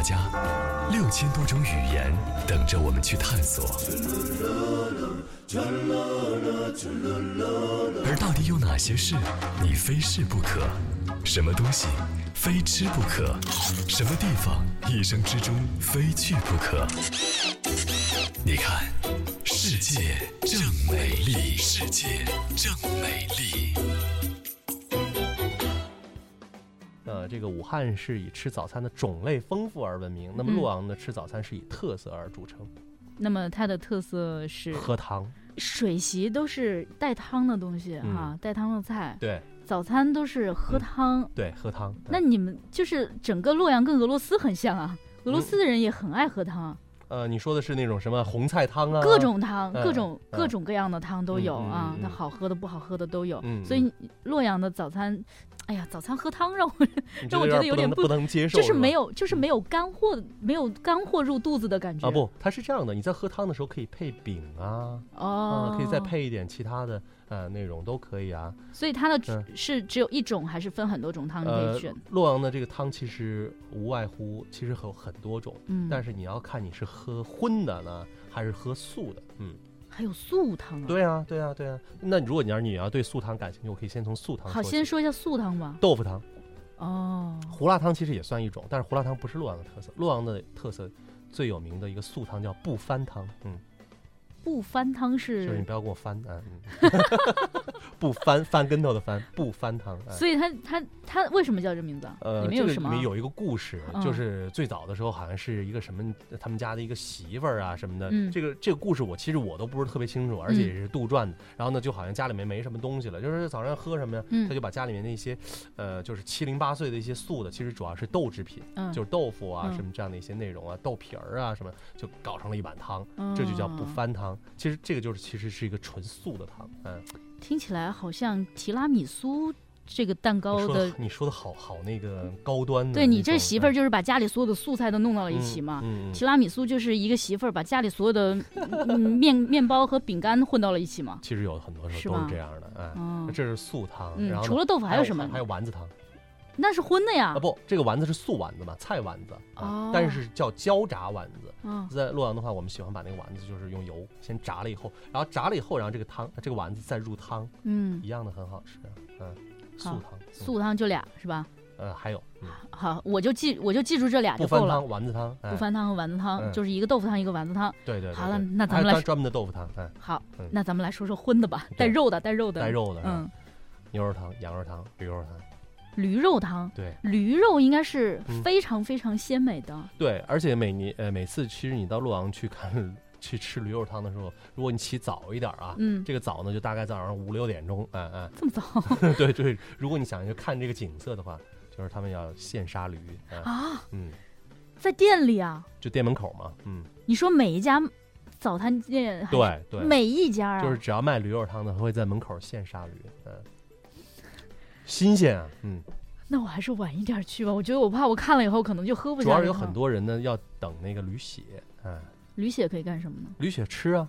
家，六千多种语言，等着我们去探索。而到底有哪些事你非试不可？什么东西非吃不可？什么地方一生之中非去不可？你看，世界正美丽，世界正美丽。这个武汉是以吃早餐的种类丰富而闻名，那么嗯洛阳呢，吃早餐是以特色而著称，那么它的特色是喝汤。水席都是带汤的东西嗯哈，带汤的菜。对早餐都是喝嗯汤。对，喝汤。那你们就是整个洛阳跟俄罗斯很像啊，俄罗斯的人也很爱喝汤，呃，你说的是那种什么红菜汤啊？各种汤，嗯各种嗯各种各样的汤都有啊嗯，那好喝的不好喝的都有嗯。所以洛阳的早餐，哎呀，早餐喝汤让我 让我觉得有点不不能接受，就是没有就是没有干货，没有干货入肚子的感觉啊不，它是这样的，你在喝汤的时候可以配饼啊，哦啊，，可以再。配一点其他的呃内容都可以啊。所以它的嗯是只有一种，还是分很多种汤你可呃以选？，洛阳的这个汤其实无外乎其实有很多种，嗯，但是你要看你是喝荤的呢，还是喝素的。嗯，还有素汤啊。对啊，对啊，对啊。那如果你要是你要对素汤感兴趣，我可以先从素汤好，先说一下素汤吧。豆腐汤。哦，胡辣汤其实也算一种，但是胡辣汤不是洛阳的特色。洛阳的特色最有名的一个素汤叫不翻汤，嗯，不翻汤是，就是你不要跟我翻，啊，嗯，不翻翻跟头的翻，不翻汤。哎所以他他他为什么叫这名字啊？呃，里面有什么啊？这个里面有一个故事，嗯就是最早的时候好像是一个什么他们家的一个媳妇儿啊什么的。嗯这个这个故事我其实我都不是特别清楚，而且也是杜撰的。然后呢，就好像家里面没什么东西了，就是早上喝什么呀？嗯他就把家里面那些，呃，就是七零八碎的一些素的，其实主要是豆制品，嗯，就是豆腐啊嗯什么这样的一些内容啊，豆皮儿啊什么，就搞成了一碗汤，嗯这就叫不翻汤。其实这个就是其实是一个纯素的汤，嗯。听起来好像提拉米苏这个蛋糕的，你说的好好那个高端的。对你这媳妇儿嗯就是把家里所有的素菜都弄到了一起嘛。嗯嗯提拉米苏就是一个媳妇儿把家里所有的嗯面面包和饼干混到了一起嘛。其实有很多时候都是这样的，哎，嗯这是素汤，嗯然后，呢除了豆腐还还有什么？还有丸子汤那是荤的呀啊，。不，这个丸子是素丸子嘛，菜丸子哦啊，但是叫焦炸丸子。嗯在洛阳的话，我们喜欢把那个丸子就是用油先炸了以后，然后炸了以后，然后这个汤这个丸子再入汤，嗯一，样的很好吃，嗯，素好汤，嗯素汤就俩是吧？呃还有嗯好，我就记我就记住这俩不就够了。翻汤丸子汤，哎不翻汤和丸子汤嗯就是一个豆腐汤，一个丸子汤。对对对，好了对那咱们来专专门的豆腐汤，哎，好嗯，那咱们来说说荤的吧，对带肉的，带肉的，带肉的，嗯，，牛肉汤、羊肉汤、驴肉汤，驴肉汤，对。驴肉应该是嗯。非常非常鲜美的。对，而且每年呃每次其实你到洛阳去看 去吃驴肉汤的时候，如果你起早一点啊，嗯，这个早呢就大概早上五六点钟，嗯嗯，这么早？对 对，如果你想去看这个景色的话，就是他们要现杀驴，哎。啊，嗯，在店里啊？就店门口嘛，嗯，你说每一家早餐店，对对，每一家啊，就是只要卖驴肉汤的，他会在门口现杀驴，嗯，新鲜啊，嗯，那我还是晚一点去吧。我觉得我怕我看了以后可能就喝不下。主要是有很多人呢要等那个驴血，哎，驴血可以干什么呢？驴血吃啊。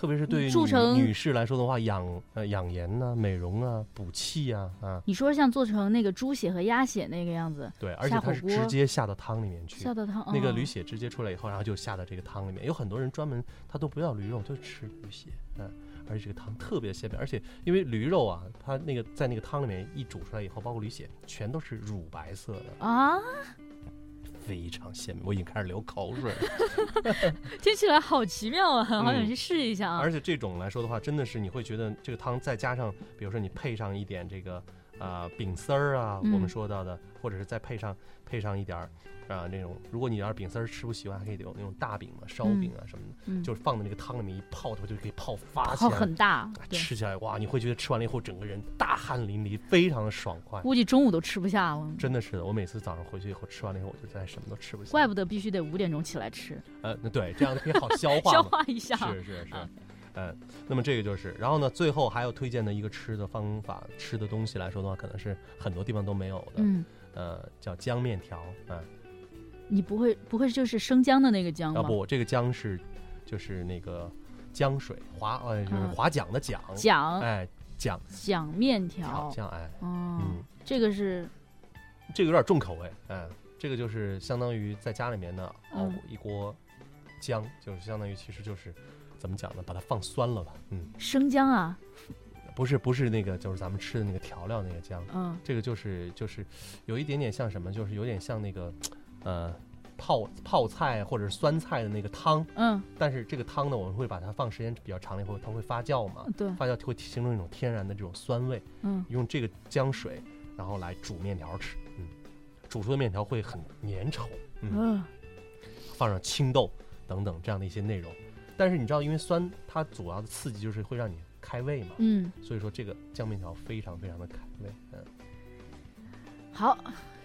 特别是对于女女士来说的话，养呃养颜呐、美容啊、补气啊啊，你说像做成那个猪血和鸭血那个样子，对，而且它是直接下到汤里面去，下到汤那个哦驴血直接出来以后，然后就下到这个汤里面。有很多人专门他都不要驴肉，就吃驴血，嗯，而且这个汤特别鲜美，而且因为驴肉啊，它那个在那个汤里面一煮出来以后，包括驴血，全都是乳白色的，啊，非常鲜美，我已经开始流口水了。听起来好奇妙啊，好想嗯去试一下啊而。且这种来说的话，真的是你会觉得这个汤再加上，比如说你配上一点这个啊、饼丝儿啊，嗯我们说到的，或者是再配上配上一点儿啊、那种，如果你要是饼丝儿吃不习惯，还可以有那种大饼嘛、烧饼啊什么的，嗯，就是放在那个汤里面一泡，它就可以泡发起泡来。很大，吃起来哇，你会觉得吃完了以后整个人大汗淋漓，非常的爽快。估计中午都吃不下了。真的是的，我每次早上回去以后吃完了以后，我就再什么都吃不下。怪不得必须得五点钟起来吃，呃，那对，这样可以好消化 消。化一下。是是是啊，嗯，那么这个就是，然后呢，最后还有推荐的一个吃的方法，吃的东西来说的话，可能是很多地方都没有的，嗯，呃，叫姜面条，啊、你不会不会就是生姜的那个姜吗？啊不，这个姜是就是那个江水划，呃，就是嗯划桨的桨，桨哎，桨桨面条条。酱，哎，哦，嗯，这个是这个有点重口味，哎，这个就是相当于在家里面呢熬嗯一锅姜，就是相当于其实就是怎么讲呢，把它放酸了吧，嗯，生姜啊，不是不是那个就是咱们吃的那个调料那个姜，嗯。这个就是就是有一点点像什么，就是有点像那个呃泡泡菜或者是酸菜的那个汤，嗯，但是这个汤呢，我们会把它放时间比较长了以后，它会发酵嘛，对，发酵会形成一种天然的这种酸味，嗯。用这个姜水然后来煮面条吃，嗯，煮出的面条会很粘稠，嗯，嗯。放上青豆等等这样的一些内容，但是你知道，因为酸它主要的刺激就是会让你开胃嘛，嗯，所以说这个酱面条非常非常的开胃，嗯。好，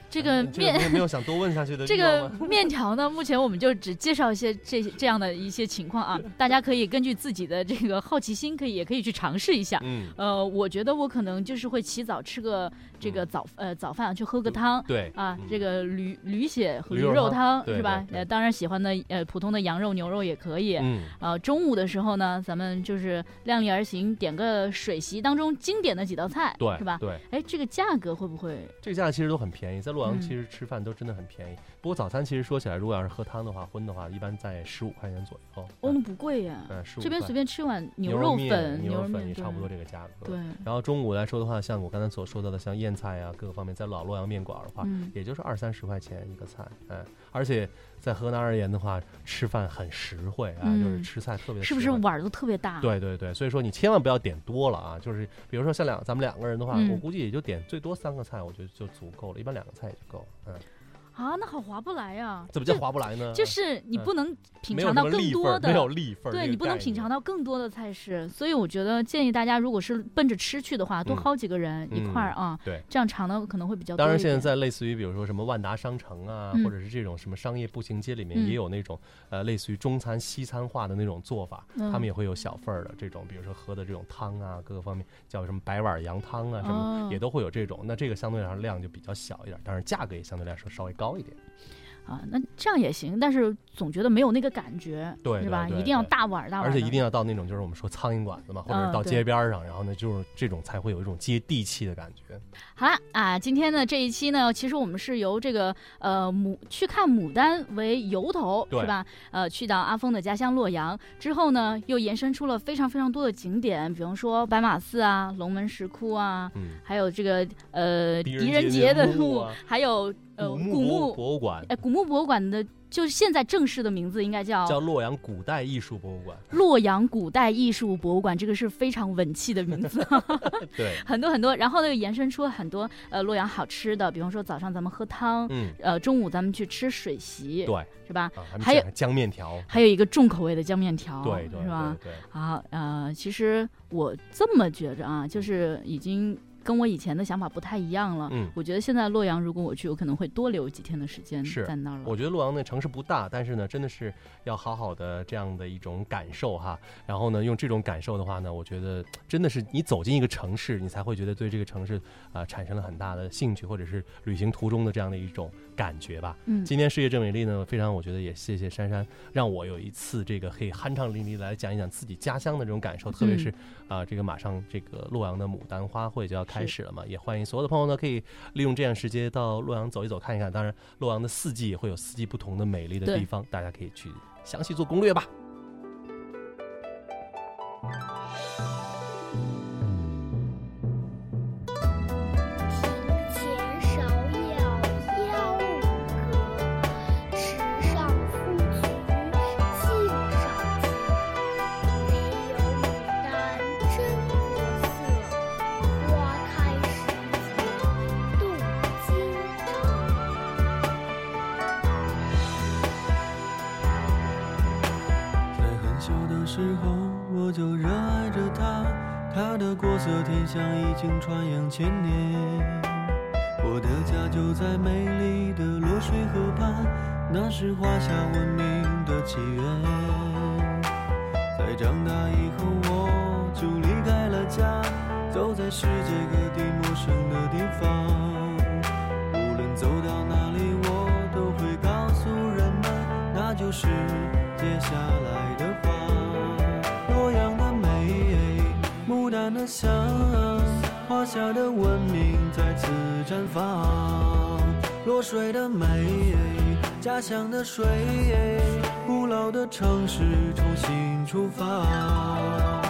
这个嗯面没有没有想多问下去的 这个面 条呢，目前我们就只介绍一些这这样的一些情况啊，大家可以根据自己的这个好奇心，可以也可以去尝试一下。嗯，呃，我觉得我可能就是会起早吃个这个早呃早饭，去喝个汤。对啊，嗯这个驴驴血和驴驴肉肉汤对是吧？呃，当然喜欢的呃普通的羊肉、牛肉也可以。嗯，呃，中午的时候呢，咱们就是量力而行，点个水席当中经典的几道菜，对，是吧？对，哎，这个价格会不会？这个价其实都很便宜，在洛阳嗯其实吃饭都真的很便宜。不过早餐其实说起来，如果要是喝汤的话，荤的话，一般在十五块钱左右。哦，那不贵呀。嗯，十五这边随便吃碗牛肉粉、牛肉粉也差不多这个价格。对。然后中午来说的话，像我刚才所说到的，像燕菜啊，各个方面，在老洛阳面馆的话，嗯，也就是二三十块钱一个菜，哎，而且在河南而言的话，吃饭很实惠啊，嗯就是吃菜特别是不是碗儿都特别大？，对对对，所以说你千万不要点多了啊！就是比如说像两咱们两个人的话，嗯我估计也就点最多三个菜，我觉得就足够了，一般两个菜也就够了。嗯，啊，那好划不来呀。怎么叫划不来呢？就是你嗯不能品尝到更多的没有的。利份儿，对你不能品尝到更多的菜式，所以我觉得建议大家，如果是奔着吃去的话，多薅几个人一块儿啊，对。这样尝的可能会比较多当然，现在在类似于比如说什么万达商城啊，嗯或者是这种什么商业步行街里面，嗯也有那种呃类似于中餐西餐化的那种做法，嗯他们也会有小份儿的这种，比如说喝的这种汤啊，各个方面叫什么白碗羊汤啊什么，哦也都会有这种。那这个相对来说量就比较小一点，但是价格也相对来说稍微高一点。啊，那这样也行，但是总觉得没有那个感觉，对是吧？一定要大碗大碗，而且一定要到那种就是我们说苍蝇馆子嘛，或者是到街边儿上，然后呢，就是这种才会有一种接地气的感觉。好了啊，今天呢这一期呢，其实我们是由这个呃牡去看牡丹为由头，是吧？呃，去到阿峰的家乡洛阳之后呢，又延伸出了非常非常多的景点，比方说白马寺啊、龙门石窟啊，嗯，还有这个呃狄狄仁仁杰杰的墓还有呃古墓。博物馆哎，古墓博物馆的，就是现在正式的名字应该叫叫洛阳古代艺术博物馆。洛阳古代艺术博物馆，这个是非常稳气的名字。对，很多很多，然后呢又延伸出了很多呃洛阳好吃的，比方说早上咱们喝汤，嗯，呃中午咱们去吃水席，对是吧？啊，还有讲姜面条。还有一个重口味的姜面条，对对是吧？对对，啊呃，其实我这么觉着啊，就是已经跟我以前的想法不太一样了。嗯我觉得现在洛阳如果我去，我可能会多留几天的时间是在那儿了。我觉得洛阳那城市不大，但是呢，真的是要好好的这样的一种感受哈。然后呢，用这种感受的话呢，我觉得真的是你走进一个城市，你才会觉得对这个城市啊、产生了很大的兴趣，或者是旅行途中的这样的一种感觉吧。嗯，今天世界正美丽呢，非常我觉得也谢谢珊珊，让我有一次这个可以酣畅淋漓来讲一讲自己家乡的这种感受，特别是啊、这个马上这个洛阳的牡丹花卉就要开始了嘛，也欢迎所有的朋友呢可以利用这样时间到洛阳走一走看一看。当然，洛阳的四季也会有四季不同的美丽的地方，大家可以去详细做攻略吧。我热爱着它，它的国色天香已经传扬千年。我的家就在美丽的洛水河畔，那是华夏文明的起源。在长大以后，我就离开了家，走在世界各地陌生的地方。牡丹的香，华夏的文明再次绽放。落水的美，家乡的水，古老的城市重新出发。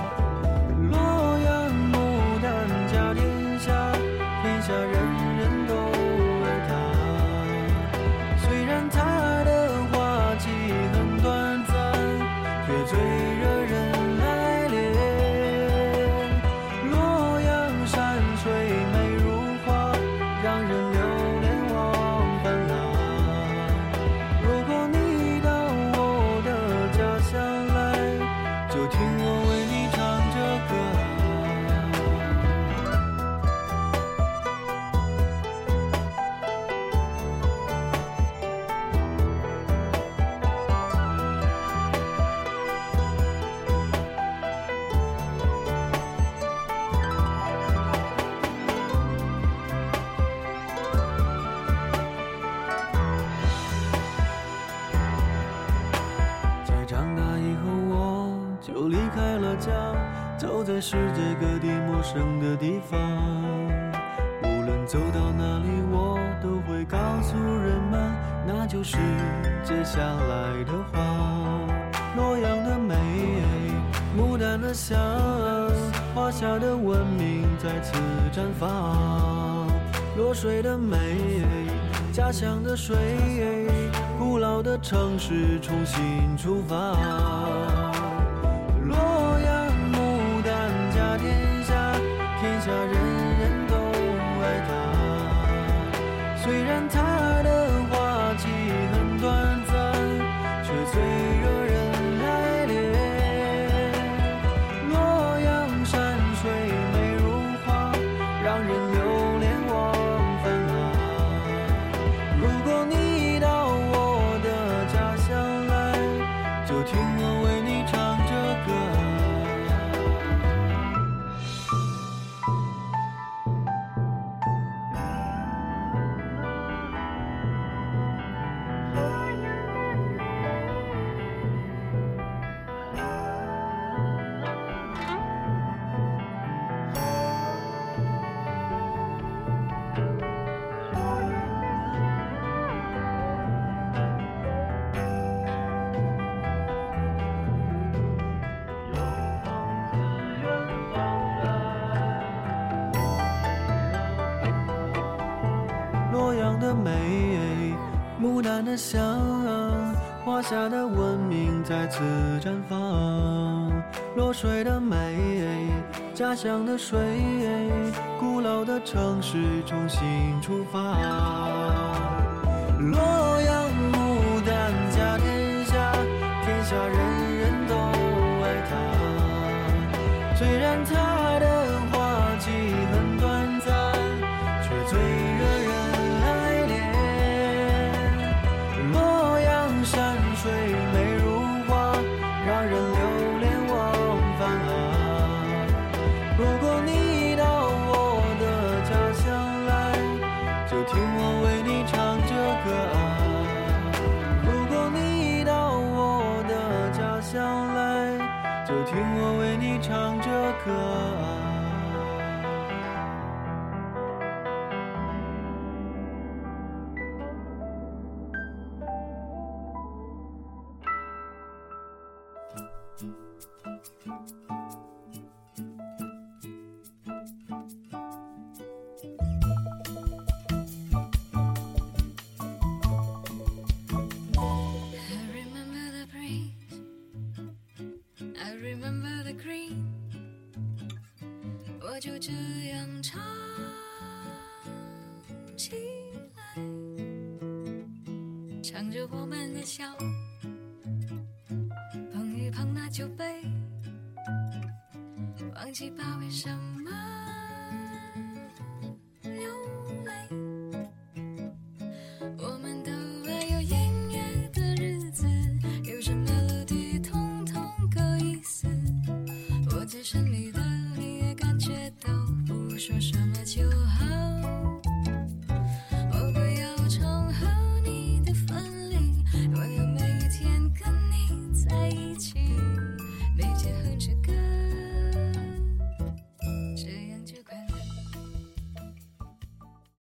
在世界各地陌生的地方。无论走到哪里，我都会告诉人们，那就是接下来的花。洛阳的美，牡丹的香，华夏的文明在此绽放。洛水的美，家乡的水，古老的城市重新出发。再次绽放。落水的美，家乡的水，古老的城市重新出发。洛阳牡丹甲天下，天下人人都爱它。虽然它的鸡吧。